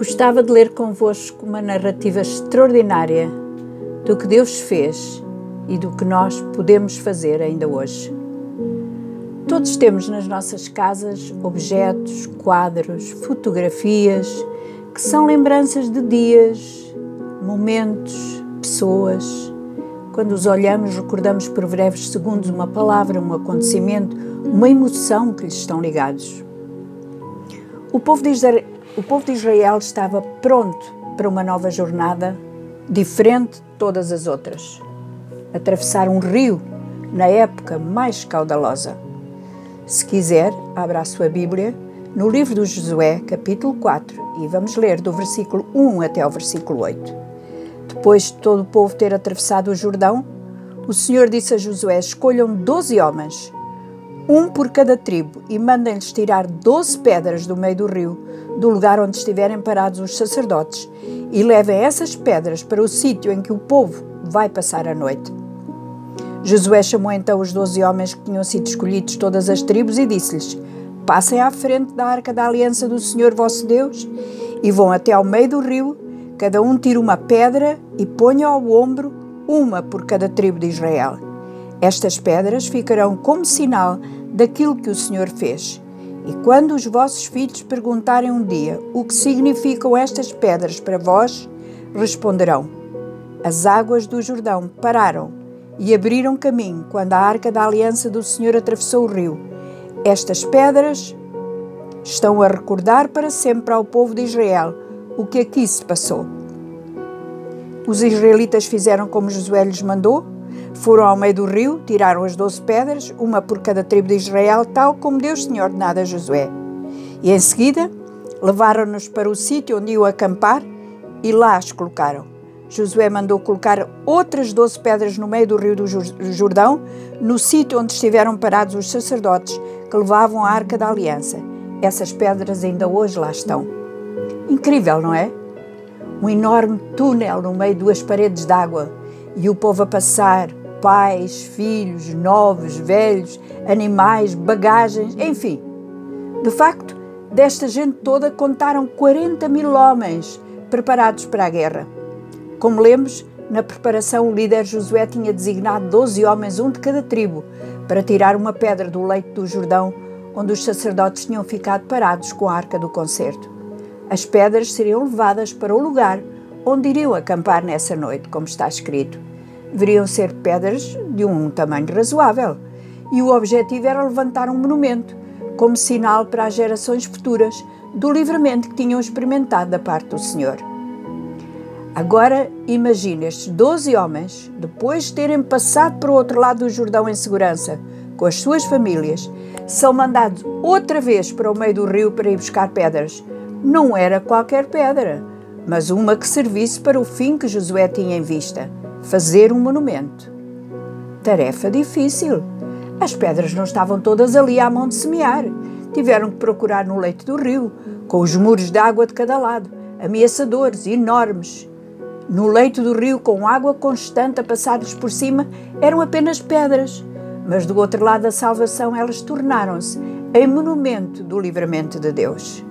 Gostava de ler convosco uma narrativa extraordinária do que Deus fez e do que nós podemos fazer ainda hoje. Todos temos nas nossas casas objetos, quadros, fotografias que são lembranças de dias, momentos, pessoas. Quando os olhamos, recordamos por breves segundos uma palavra, um acontecimento, uma emoção que lhes estão ligados. O povo de Israel o povo de Israel estava pronto para uma nova jornada, diferente de todas as outras. Atravessar um rio na época mais caudalosa. Se quiser, abra a sua Bíblia no livro de Josué, capítulo 4, e vamos ler do versículo 1 até o versículo 8. Depois de todo o povo ter atravessado o Jordão, o Senhor disse a Josué: Escolham doze homens, um por cada tribo, e mandem-lhes tirar doze pedras do meio do rio do lugar onde estiverem parados os sacerdotes e levem essas pedras para o sítio em que o povo vai passar a noite. Josué chamou então os doze homens que tinham sido escolhidos todas as tribos e disse-lhes: Passem à frente da arca da aliança do Senhor vosso Deus e vão até ao meio do rio, cada um tira uma pedra e ponha ao ombro uma por cada tribo de Israel. Estas pedras ficarão como sinal daquilo que o Senhor fez. E quando os vossos filhos perguntarem um dia o que significam estas pedras para vós, responderão: As águas do Jordão pararam e abriram caminho quando a arca da aliança do Senhor atravessou o rio. Estas pedras estão a recordar para sempre ao povo de Israel o que aqui se passou. Os israelitas fizeram como Josué lhes mandou foram ao meio do rio, tiraram as doze pedras, uma por cada tribo de Israel, tal como Deus tinha ordenado a Josué. E em seguida levaram-nos para o sítio onde iam acampar e lá as colocaram. Josué mandou colocar outras doze pedras no meio do rio do Jordão, no sítio onde estiveram parados os sacerdotes que levavam a arca da aliança. Essas pedras ainda hoje lá estão. Incrível, não é? Um enorme túnel no meio de duas paredes d'água e o povo a passar, pais, filhos, novos, velhos, animais, bagagens, enfim. De facto, desta gente toda contaram 40 mil homens preparados para a guerra. Como lemos, na preparação o líder Josué tinha designado 12 homens, um de cada tribo, para tirar uma pedra do leito do Jordão, onde os sacerdotes tinham ficado parados com a arca do concerto. As pedras seriam levadas para o lugar onde iriam acampar nessa noite, como está escrito. Deveriam ser pedras de um tamanho razoável, e o objetivo era levantar um monumento, como sinal para as gerações futuras do livramento que tinham experimentado da parte do Senhor. Agora imagine estes doze homens, depois de terem passado para o outro lado do Jordão em segurança, com as suas famílias, são mandados outra vez para o meio do rio para ir buscar pedras. Não era qualquer pedra, mas uma que servisse para o fim que Josué tinha em vista fazer um monumento. Tarefa difícil. As pedras não estavam todas ali à mão de semear. Tiveram que procurar no leito do rio, com os muros de água de cada lado, ameaçadores, enormes. No leito do rio, com água constante a passar-lhes por cima, eram apenas pedras, mas do outro lado da salvação elas tornaram-se em monumento do livramento de Deus.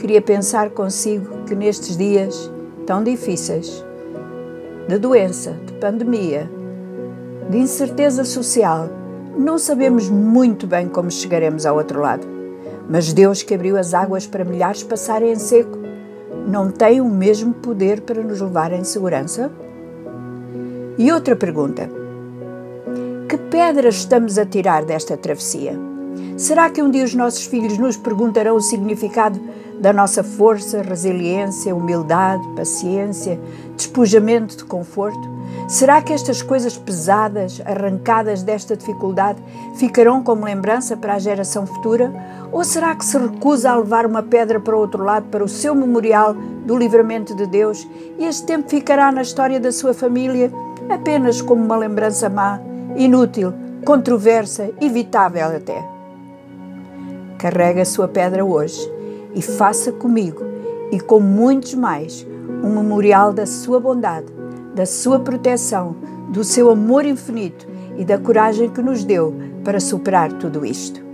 Queria pensar consigo que nestes dias tão difíceis, de doença, de pandemia, de incerteza social, não sabemos muito bem como chegaremos ao outro lado. Mas Deus que abriu as águas para milhares passarem em seco, não tem o mesmo poder para nos levar em segurança? E outra pergunta: que pedras estamos a tirar desta travessia? Será que um dia os nossos filhos nos perguntarão o significado da nossa força, resiliência, humildade, paciência, despojamento de conforto? Será que estas coisas pesadas, arrancadas desta dificuldade, ficarão como lembrança para a geração futura? Ou será que se recusa a levar uma pedra para o outro lado, para o seu memorial do livramento de Deus, e este tempo ficará na história da sua família apenas como uma lembrança má, inútil, controversa, evitável até? Carrega a sua pedra hoje e faça comigo e com muitos mais um memorial da sua bondade, da sua proteção, do seu amor infinito e da coragem que nos deu para superar tudo isto.